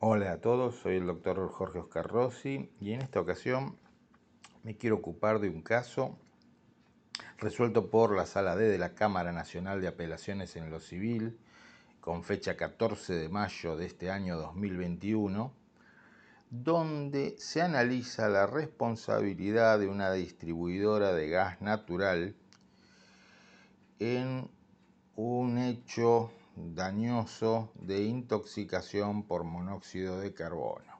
Hola a todos, soy el doctor Jorge Oscar Rossi y en esta ocasión me quiero ocupar de un caso resuelto por la Sala D de la Cámara Nacional de Apelaciones en lo Civil con fecha 14 de mayo de este año 2021, donde se analiza la responsabilidad de una distribuidora de gas natural en un hecho dañoso de intoxicación por monóxido de carbono.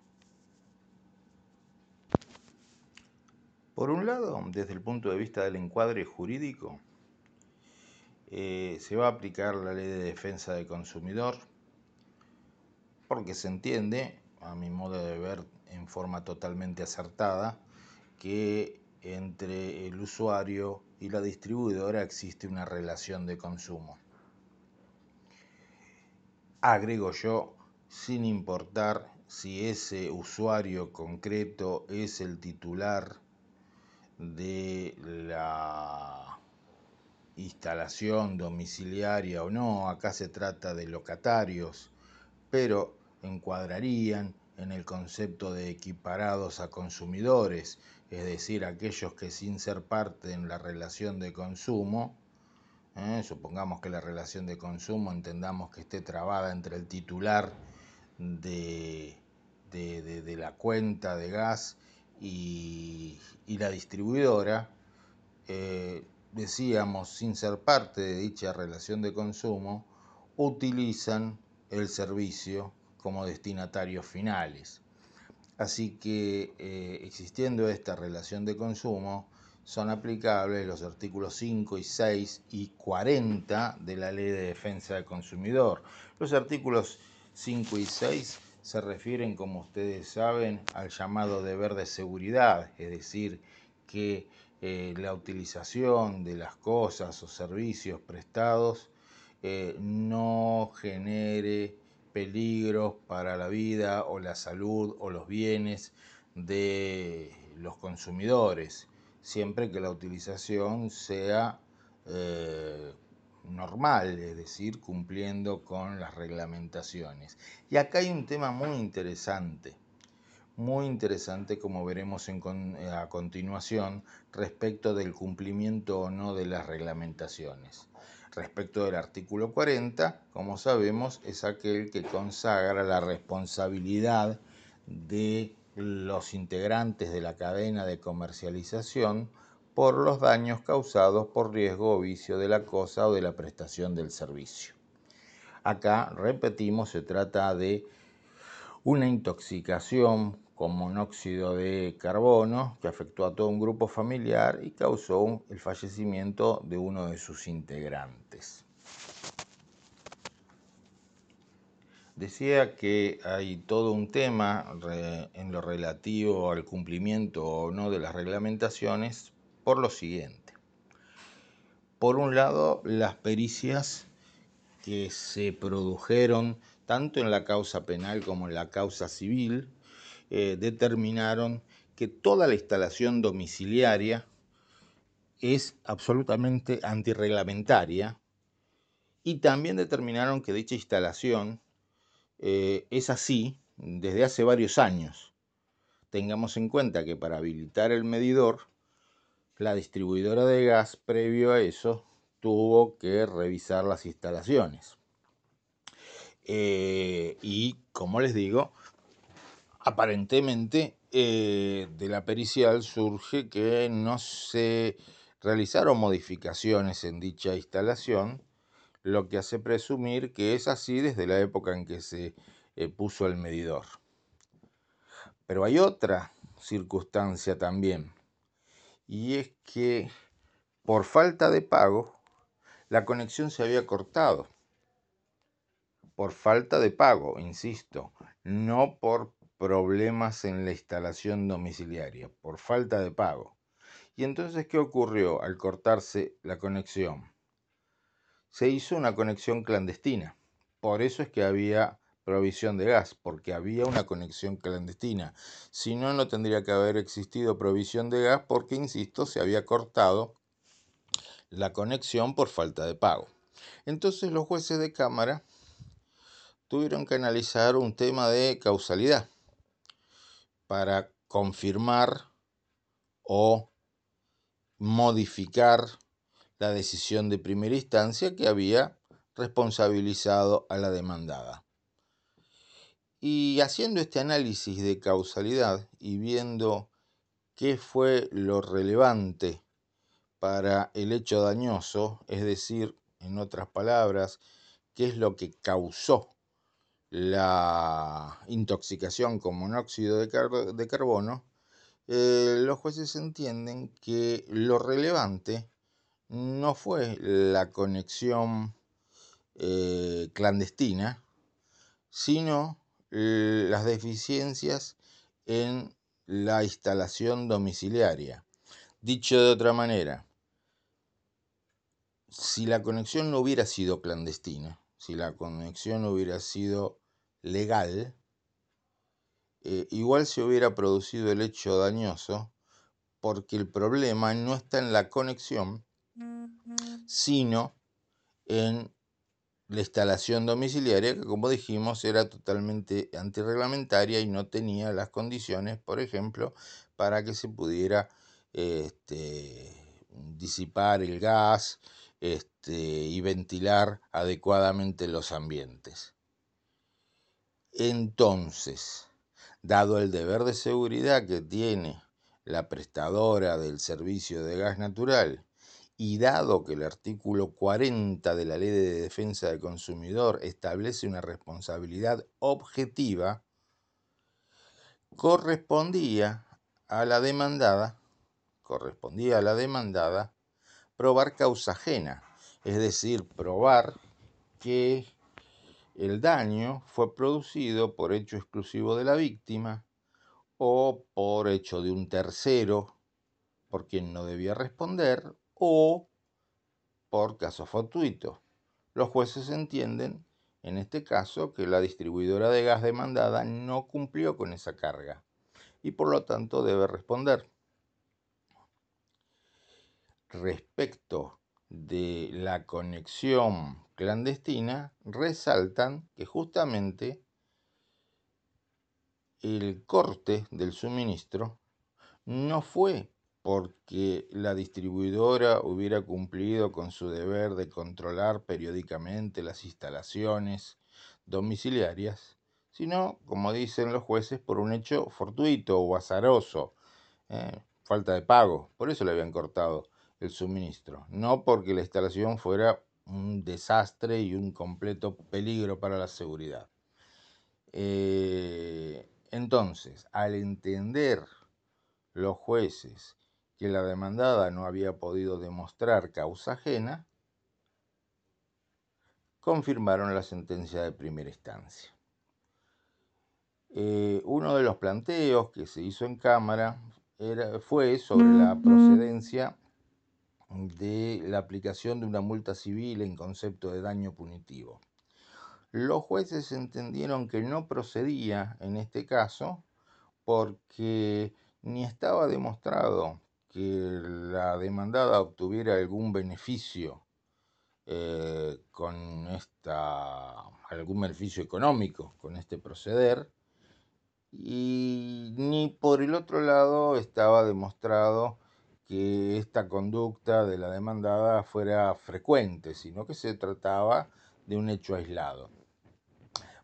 Por un lado, desde el punto de vista del encuadre jurídico, eh, se va a aplicar la ley de defensa del consumidor porque se entiende, a mi modo de ver en forma totalmente acertada, que entre el usuario y la distribuidora existe una relación de consumo agrego yo, sin importar si ese usuario concreto es el titular de la instalación domiciliaria o no, acá se trata de locatarios, pero encuadrarían en el concepto de equiparados a consumidores, es decir, aquellos que sin ser parte en la relación de consumo ¿eh? supongamos que la relación de consumo entendamos que esté trabada entre el titular de, de, la cuenta de gas y, la distribuidora, eh, decíamos, sin ser parte de dicha relación de consumo, utilizan el servicio como destinatarios finales. Así que eh, existiendo esta relación de consumo, son aplicables los artículos 5 y 6 y 40 de la Ley de Defensa del Consumidor. Los artículos 5 y 6 se refieren, como ustedes saben, al llamado deber de seguridad, es decir, que eh, la utilización de las cosas o servicios prestados eh, no genere peligros para la vida o la salud o los bienes de los consumidores siempre que la utilización sea eh, normal, es decir, cumpliendo con las reglamentaciones. Y acá hay un tema muy interesante, muy interesante como veremos a continuación respecto del cumplimiento o no de las reglamentaciones. Respecto del artículo 40, como sabemos, es aquel que consagra la responsabilidad de los integrantes de la cadena de comercialización por los daños causados por riesgo o vicio de la cosa o de la prestación del servicio. Acá, repetimos, se trata de una intoxicación con monóxido de carbono que afectó a todo un grupo familiar y causó el fallecimiento de uno de sus integrantes. Decía que hay todo un tema en lo relativo al cumplimiento o no de las reglamentaciones por lo siguiente. Por un lado, las pericias que se produjeron tanto en la causa penal como en la causa civil eh, determinaron que toda la instalación domiciliaria es absolutamente antirreglamentaria y también determinaron que dicha instalación eh, es así desde hace varios años. Tengamos en cuenta que para habilitar el medidor, la distribuidora de gas, previo a eso, tuvo que revisar las instalaciones. Eh, y, como les digo, aparentemente eh, de la pericial surge que no se realizaron modificaciones en dicha instalación, lo que hace presumir que es así desde la época en que se eh, puso el medidor. Pero hay otra circunstancia también, y es que por falta de pago, la conexión se había cortado. Por falta de pago, insisto, no por problemas en la instalación domiciliaria, por falta de pago. Y entonces, ¿qué ocurrió al cortarse la conexión? Se hizo una conexión clandestina. Por eso es que había provisión de gas, porque había una conexión clandestina. Si no, no tendría que haber existido provisión de gas porque, insisto, se había cortado la conexión por falta de pago. Entonces los jueces de cámara tuvieron que analizar un tema de causalidad para confirmar o modificar la decisión de primera instancia que había responsabilizado a la demandada. Y haciendo este análisis de causalidad y viendo qué fue lo relevante para el hecho dañoso, es decir, en otras palabras, qué es lo que causó la intoxicación con monóxido de, carbono, eh, los jueces entienden que lo relevante no fue la conexión eh, clandestina, sino eh, las deficiencias en la instalación domiciliaria. Dicho de otra manera, si la conexión no hubiera sido clandestina, si la conexión hubiera sido legal, eh, igual se hubiera producido el hecho dañoso porque el problema no está en la conexión, sino en la instalación domiciliaria, que como dijimos era totalmente antirreglamentaria y no tenía las condiciones, por ejemplo, para que se pudiera este, disipar el gas este, y ventilar adecuadamente los ambientes. Entonces, dado el deber de seguridad que tiene la prestadora del servicio de gas natural y dado que el artículo 40 de la Ley de Defensa del Consumidor establece una responsabilidad objetiva, correspondía a la demandada, correspondía a la demandada probar causa ajena, es decir, probar que el daño fue producido por hecho exclusivo de la víctima o por hecho de un tercero por quien no debía responder o por caso fortuito. Los jueces entienden, en este caso, que la distribuidora de gas demandada no cumplió con esa carga y por lo tanto debe responder. Respecto de la conexión clandestina, resaltan que justamente el corte del suministro no fue porque la distribuidora hubiera cumplido con su deber de controlar periódicamente las instalaciones domiciliarias, sino, como dicen los jueces, por un hecho fortuito o azaroso, ¿eh? falta de pago, por eso le habían cortado el suministro, no porque la instalación fuera un desastre y un completo peligro para la seguridad. Eh, entonces, al entender los jueces que la demandada no había podido demostrar causa ajena, confirmaron la sentencia de primera instancia. Eh, uno de los planteos que se hizo en Cámara era, fue sobre la procedencia de la aplicación de una multa civil en concepto de daño punitivo. Los jueces entendieron que no procedía en este caso porque ni estaba demostrado que la demandada obtuviera algún beneficio eh, con esta, algún beneficio económico con este proceder, y ni por el otro lado estaba demostrado que esta conducta de la demandada fuera frecuente, sino que se trataba de un hecho aislado.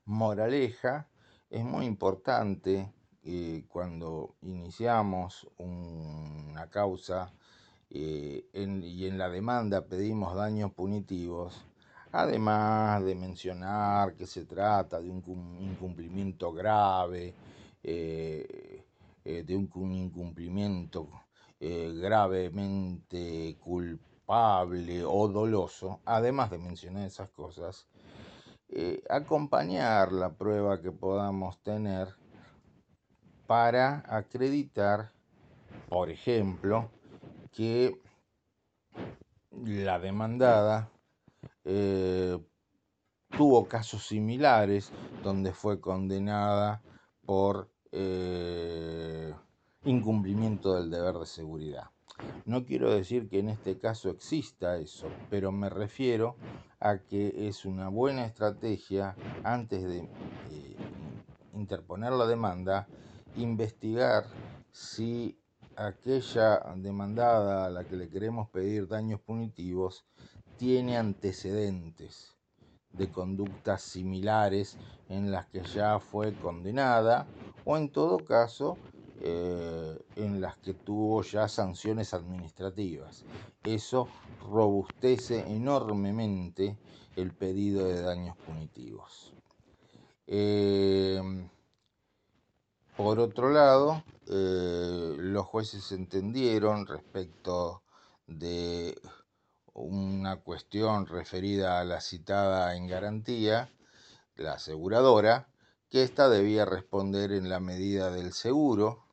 Moraleja, es muy importante eh, cuando iniciamos una causa eh, y en la demanda pedimos daños punitivos, además de mencionar que se trata de un incumplimiento grave, eh, de un incumplimiento gravemente culpable o doloso, además de mencionar esas cosas, acompañar la prueba que podamos tener para acreditar, por ejemplo, que la demandada eh, tuvo casos similares donde fue condenada por eh, incumplimiento del deber de seguridad. No quiero decir que en este caso exista eso, pero me refiero a que es una buena estrategia antes de eh, interponer la demanda, investigar si aquella demandada a la que le queremos pedir daños punitivos tiene antecedentes de conductas similares en las que ya fue condenada o en todo caso eh, en las que tuvo ya sanciones administrativas. Eso robustece enormemente el pedido de daños punitivos. Eh, por otro lado, eh, los jueces entendieron respecto de una cuestión referida a la citada en garantía, la aseguradora, que ésta debía responder en la medida del seguro,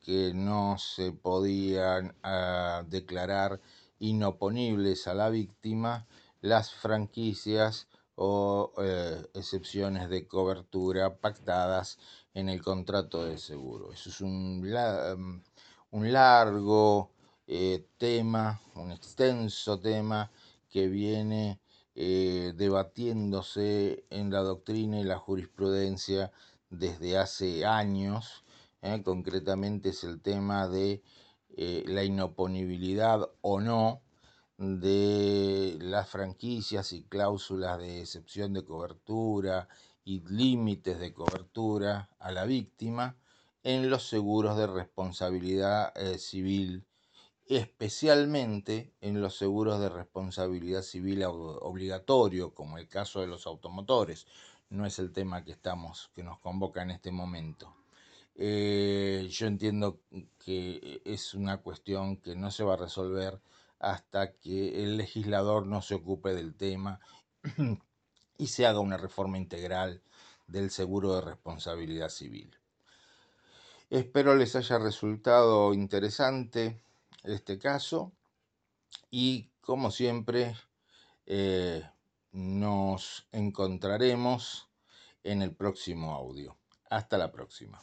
que no se podían ah, declarar inoponibles a la víctima las franquicias o eh, excepciones de cobertura pactadas en el contrato de seguro. Eso es un, mm, un largo eh, tema, un extenso tema que viene eh, debatiéndose en la doctrina y la jurisprudencia desde hace años. concretamente es el tema de la inoponibilidad o no de las franquicias y cláusulas de excepción de cobertura y límites de cobertura a la víctima en los seguros de responsabilidad eh, civil, especialmente en los seguros de responsabilidad civil obligatorio, como el caso de los automotores. No es el tema que estamos, que nos convoca en este momento. Eh, yo entiendo que es una cuestión que no se va a resolver hasta que el legislador no se ocupe del tema y se haga una reforma integral del seguro de responsabilidad civil. Espero les haya resultado interesante este caso y como siempre eh, nos encontraremos en el próximo audio. Hasta la próxima.